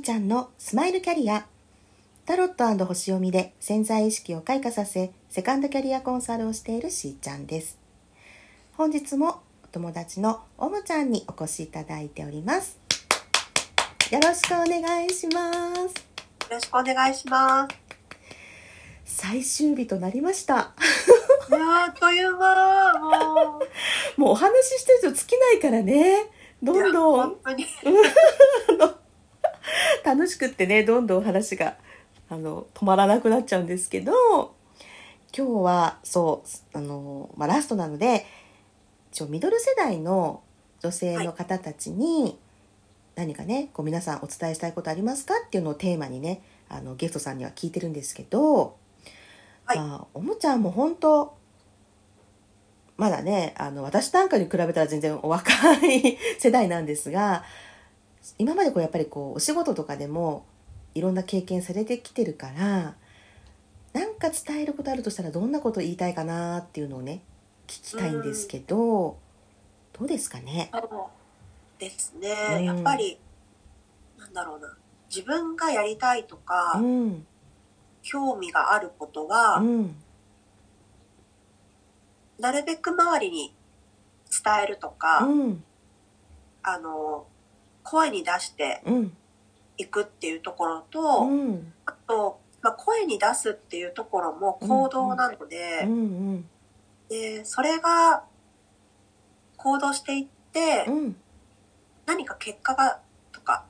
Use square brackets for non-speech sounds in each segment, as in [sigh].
ーちゃんのスマイルキャリア。タロット星読みで潜在意識を開花させセカンドキャリアコンサルをしているしーちゃんです。本日もお友達のおもちゃんにお越しいただいております。よろしくお願いします。よろしくお願いします。最終日となりました。いやあっという間もう。[laughs] もうお話ししてると尽きないからね。どんどん。本当に [laughs] [laughs] 楽しくってねどんどん話があの止まらなくなっちゃうんですけど今日はそうあの、まあ、ラストなので一応ミドル世代の女性の方たちに何かねこう皆さんお伝えしたいことありますか？っていうのをテーマにねあのゲストさんには聞いてるんですけど、はい、まあ、おもちゃんも本当まだねあの私なんかに比べたら全然お若い [laughs] 世代なんですが今までこうやっぱりこうお仕事とかでもいろんな経験されてきてるから何か伝えることあるとしたらどんなこと言いたいかなっていうのをね聞きたいんですけど、うどうですかね？ですね、うん、やっぱりなんだろうな。自分がやりたいとか、うん、興味があることは、うん。なるべく周りに伝えるとか、うん、あの声に出していくっていうところと、うん、あと、まあ、声に出すっていうところも行動なので,、でそれが行動していって、うん、何か結果がとか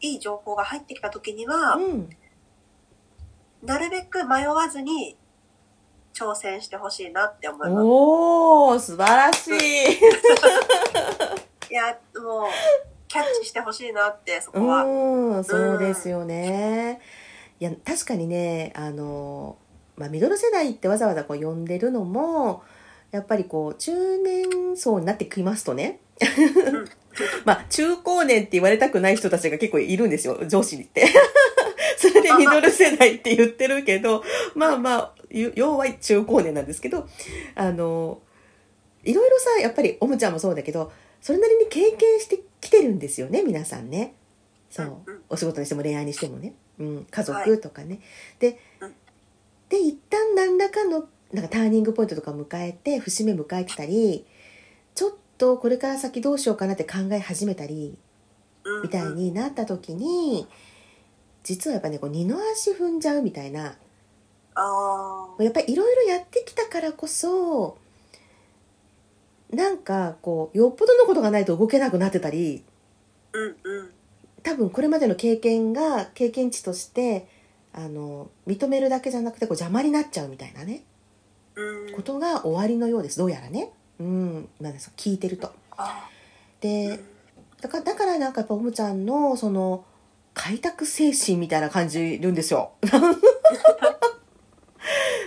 いい情報が入ってきた時には、なるべく迷わずに挑戦してほしいなって思います。おー、素晴らしい。[laughs] いや、もう、キャッチしてほしいなって、そこは。うん、そうですよね。いや、確かにね、あの、まあ、ミドル世代ってわざわざこう呼んでるのも、やっぱりこう、中年層になってきますとね。[laughs] まあ、中高年って言われたくない人たちが結構いるんですよ、上司にって。[laughs] それでミドル世代って言ってるけど、まあまあ、要は中高年なんですけど、あの、いろいろさ、やっぱりおもちゃんもそうだけど、それなりに経験してきてるんですよね、皆さんね。そう。お仕事にしても恋愛にしてもね。うん、家族とかね。で、で、一旦何らかの、なんかターニングポイントとか迎えて、節目迎えてたり、ちょっとこれから先どうしようかなって考え始めたり、みたいになった時に、実はやっぱねこう二の足踏んじゃうみたいなやっぱりいろいろやってきたからこそなんかこうよっぽどのことがないと動けなくなってたり、うんうん、多分これまでの経験が経験値としてあの認めるだけじゃなくてこう邪魔になっちゃうみたいなね、うん、ことが終わりのようです。どうやらね、うん、なんです聞いてると。でだからだからなんかやっぱおもちゃんのその開拓精神みたいな感じるんですよ。[laughs]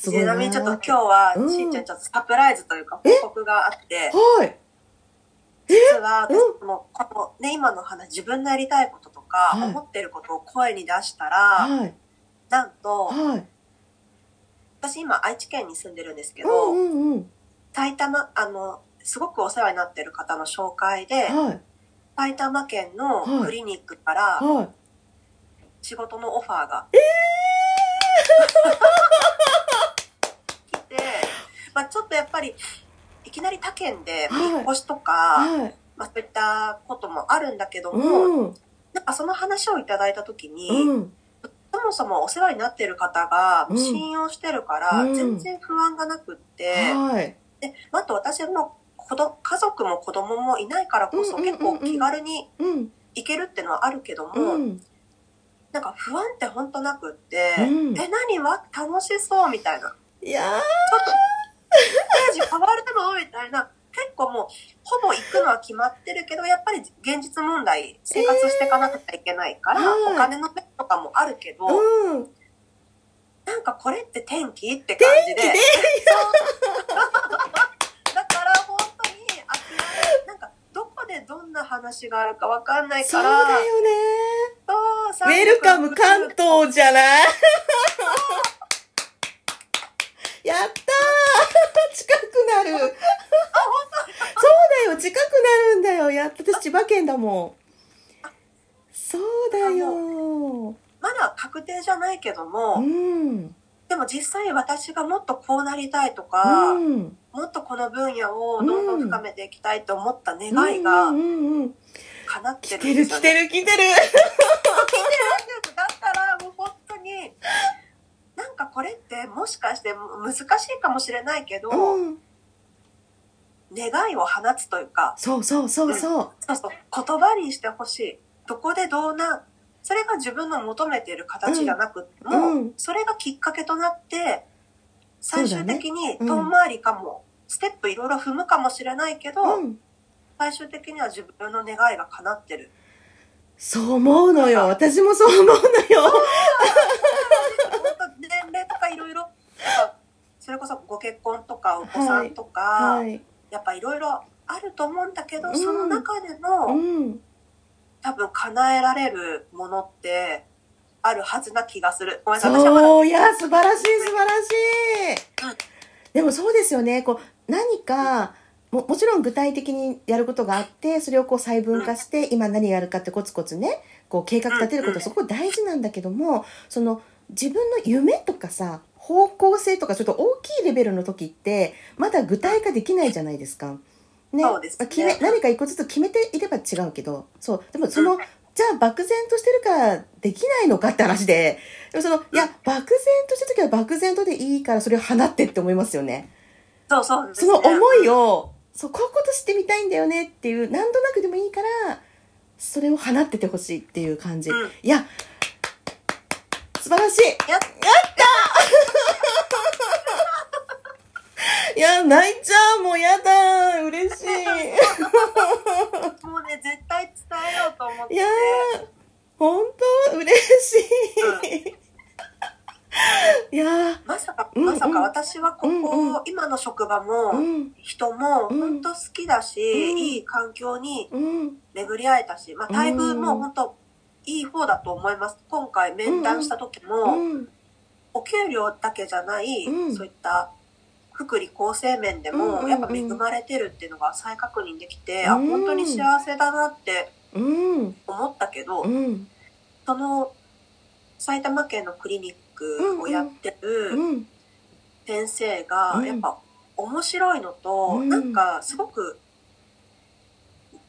すごいちなみにちょっと今日は、うん、しんちゃんちょっとサプライズというか報告があって、はい。実は私もこのね、今の話、自分のやりたいこととか、はい、思ってることを声に出したら、はい、なんと、はい、私今愛知県に住んでるんですけど、うんうんうん、埼玉、あの、すごくお世話になってる方の紹介で、はい、埼玉県のクリニックから、はい。仕事のオファーが。えー、まあちょっとやっぱり、いきなり他県で引っ越しとか、はい。はい、まあそういったこともあるんだけども、うん、なんかその話をいただいたときに、うん、そもそもお世話になってる方が信用してるから、全然不安がなくって、うんはい、で、あと私も家族も子供もいないからこそ、結構気軽に行けるってのはあるけども、なんか不安ってほんとなくって、うん、え、何？は楽しそうみたいな。いやー。ちょっと、ジ変わるの？みたいな。結構もう、ほぼ行くのは決まってるけど、やっぱり現実問題、生活していかなくちゃいけないから、えー、お金の面とかもあるけど、うん、なんかこれって天気？って感じで。だから本当に諦め、なんかどこでどんな話があるかわかんないから。そうだよね。ウェルカム関東じゃないやったー近くなるそうだよ近くなるんだもん。そうだよ。確定じゃないけども、うん、でも実際私がもっとこうなりたいとか、うん、もっとこの分野をどんどん深めていきたいと思った願いが叶ってるんですよ、ね、来てる来てる来てる。来てるだったらもう本当になんかこれってもしかして難しいかもしれないけど、うん、願いを放つというかそうそうそうそう、うん、そうそう言葉にしてほしい。どこでどうなそれが自分の求めている形じゃなくても、うん、それがきっかけとなって最終的に遠回りかも、ステップいろいろ踏むかもしれないけど、最終的には自分の願いが叶ってる。そう思うのよ。私もそう思うのよ。年齢とかいろいろ、それこそご結婚とかお子さんとか、はい。はい、やっぱいろいろあると思うんだけど、うん、その中での、うん、多分叶えられるものってあるはずな気がする。ごめんなさい。そう、いや、素晴らしい、素晴らしい。うん、でもそうですよね。こう、何か、ももちろん具体的にやることがあってそれをこう細分化して、今何やるかってコツコツねこう計画立てることすごく大事なんだけどもその自分の夢とかさ方向性とかちょっと大きいレベルの時ってまだ具体化できないじゃないですか。ね、そうですね。決め何か一個ずつ決めていれば違うけど。そう。でもその、うん、じゃあ漠然としてるからできないのかって話で。でもそのいや漠然とした時は漠然とでいいからそれを放ってって思いますよね。そうそう、ね、その思いを、そう、こういうことしてみたいんだよねっていう、なんとなくでもいいから、それを放っててほしいっていう感じ。うん、いや、素晴らしい。ややったいや、泣いちゃうもうやだ。嬉しい。[laughs] もうね、絶対伝えようと思って。いや本当嬉しい、うんいやまさか、まさか私はここ、うんうん、今の職場も、人も本当好きだし、うん、いい環境に巡り会えたし、まあ、待遇も本当いい方だと思います。今回面談した時も、お給料だけじゃない、そういった福利厚生面でも、やっぱ恵まれてるっていうのが再確認できて、あ、本当に幸せだなって思ったけど、その埼玉県のクリニックをやってる先生がやっぱ面白いのと、なんかすごく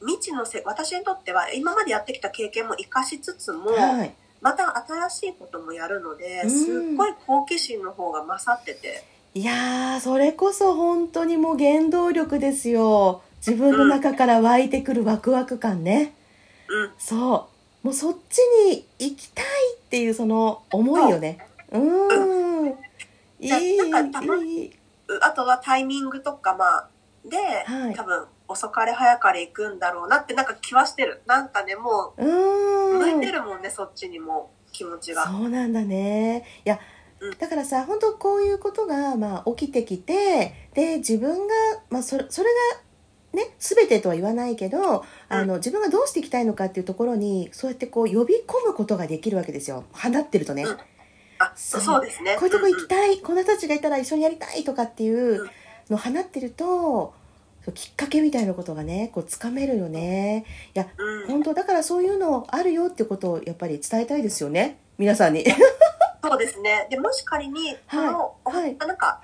未知のせ私にとっては今までやってきた経験も生かしつつも、はい、また新しいこともやるので、すっごい好奇心の方が勝ってて。いやーそれこそ本当にもう原動力ですよ自分の中から湧いてくるワクワク感ね、うん、そうもうそっちに行きたいっていうその思いよねうん。いい。なんかたまあとはタイミングとか、まあ、で、はい、多分遅かれ早かれ行くんだろうなってなんか気はしてる。なんかね、もう、向いてるもんね、そっちにも気持ちが。そうなんだね。いや、だからさ本当こういうことが、まあ、起きてきてで自分が、まあ、それそれがね全てとは言わないけど、あの自分がどうしていきたいのかっていうところにそうやってこう呼び込むことができるわけですよ。放ってるとね。うん。あそう。ですね。こういうとこ行きたい、うんうん、こんな人たちがいたら一緒にやりたいとかっていうのを放ってると、きっかけみたいなことがねこうつかめるよね。いや、うん、本当だからそういうのあるよってことをやっぱり伝えたいですよね。皆さんにそうですね。でもし仮にこの、はい。はい、なんか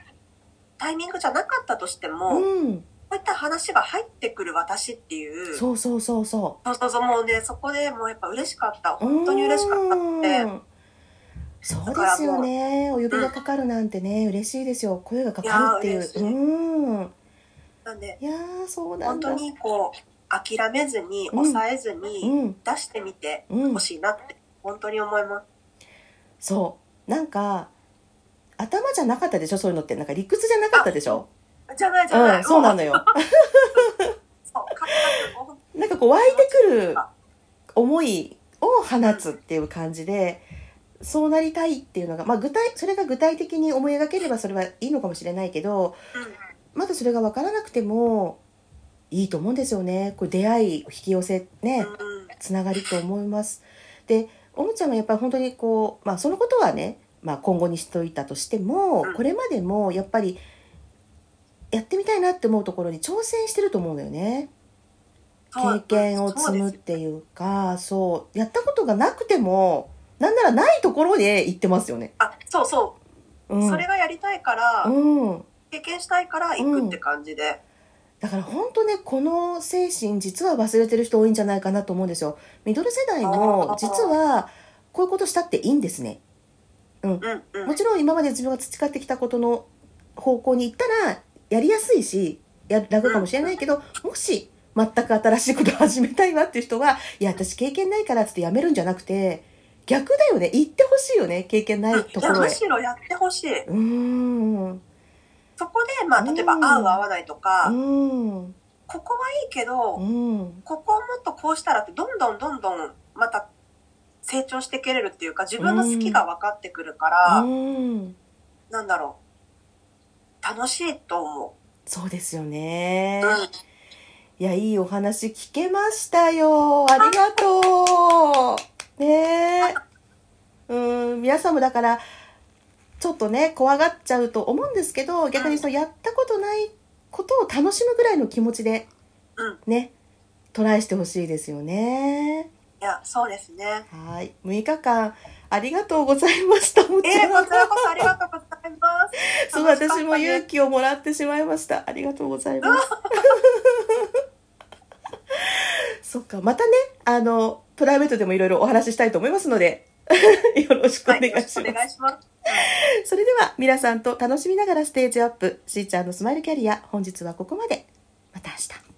タイミングじゃなかったとしても、うん、こういった話が入ってくる私っていう。そうそうそうそう。そうそうそう。もうねそこでもうやっぱ嬉しかった。本当に嬉しかったって。そうですよね。お呼びがかかるなんてね、うん、嬉しいですよ。声がかかるっていう。うん。なんでいやそうなんだ。本当にこう諦めずに抑えずに出してみてほしいなって本当に思います、そうなんか頭じゃなかったでしょ？そういうのって。なんか理屈じゃなかったでしょ？じゃないじゃない、うん、そうなのよ。[laughs] なんかこう湧いてくる思いを放つっていう感じで、そうなりたいっていうのが、まあ、具体それが具体的に思い描ければそれはいいのかもしれないけど、まだそれが分からなくてもいいと思うんですよね。これ出会い引き寄せねつながりと思います。でおもちゃんはやっぱり本当にこう、まあ、そのことはね、まあ、今後にしといたとしてもこれまでもやっぱりやってみたいなって思うところに挑戦してると思うんだよね。経験を積むっていうかそうやったことがなくてもなんならないところで行ってますよね。あ、そうそう。うん、それがやりたいから、うん、経験したいから行くって感じで。だから本当ね、この精神実は忘れてる人多いんじゃないかなと思うんですよ。ミドル世代も実はこういうことしたっていいんですね。うん。もちろん今まで自分が培ってきたことの方向に行ったらやりやすいし、や楽かもしれないけど、もし全く新しいことを始めたいわっていう人は、いや、私経験ないからってやめるんじゃなくて、逆だよね。行ってほしいよね。経験ないところへ。むしろやってほしい。うん。そこで、まあ、例えば、合う合わないとか、うん、ここはいいけど、うん、ここをもっとこうしたらって、どんどんどんどん、また、成長していけれるっていうか、自分の好きが分かってくるから、うん、なんだろう。楽しいと思う。そうですよね。うんいや、いいお話聞けましたよ。ありがとう。ねえ。うん、皆さんもだから、ちょっとね怖がっちゃうと思うんですけど逆にそのやったことないことを楽しむぐらいの気持ちでね、トライしてほしいですよね。いやそうですね。はい、6日間ありがとうございました。えー、こちらこそありがとうございます。そう、私も勇気をもらってしまいました。ありがとうございます。[laughs] そっか、またね、あの、プライベートでもいろいろお話ししたいと思いますので、[laughs] よろしくお願いします。はい、ます。それでは皆さんと楽しみながらステージアップしーちゃんのスマイルキャリア本日はここまでまた明日